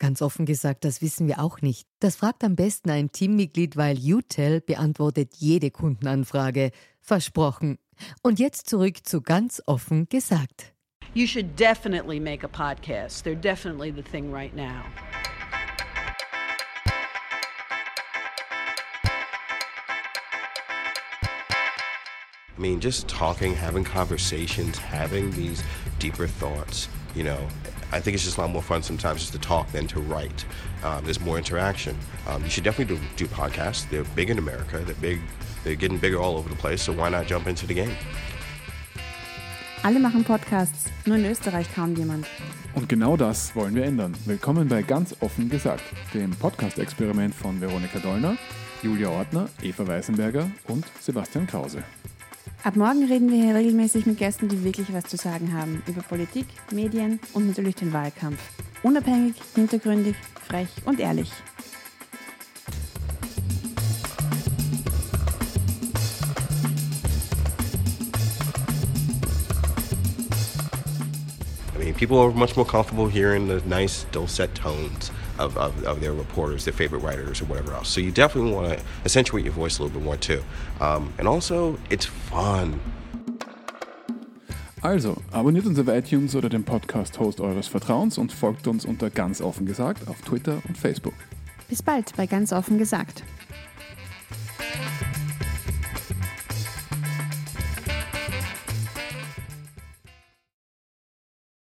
Ganz offen gesagt, das wissen wir auch nicht. Das fragt am besten ein Teammitglied, weil UTEL beantwortet jede Kundenanfrage. Versprochen. Und jetzt zurück zu ganz offen gesagt. You should definitely make a podcast. They're definitely the thing right now. I mean, just talking, having conversations, having these deeper thoughts, you know, I think it's just a lot more fun sometimes just to talk than to write. Um, there's more interaction. Um, you should definitely do, do podcasts. They're big in America. They're big. They're getting bigger all over the place. So why not jump into the game? Alle machen Podcasts, nur in Österreich kaum jemand. Und genau das wollen wir ändern. Willkommen bei Ganz offen gesagt, dem Podcast-Experiment von Veronika Dollner, Julia Ortner, Eva Weißenberger und Sebastian Krause. Ab morgen reden wir hier regelmäßig mit Gästen, die wirklich was zu sagen haben über Politik, Medien und natürlich den Wahlkampf. Unabhängig, hintergründig, frech und ehrlich. Mean, people are much more comfortable hearing the nice dulcet tones of, of, of their reporters, their favorite writers, or whatever else. So you definitely want to accentuate your voice a little bit more too. Um, and also, it's fun. Also, abonniert uns auf iTunes oder den Podcast-Host eures Vertrauens und folgt uns unter ganz offen gesagt auf Twitter und Facebook. Bis bald bei Ganz offen gesagt.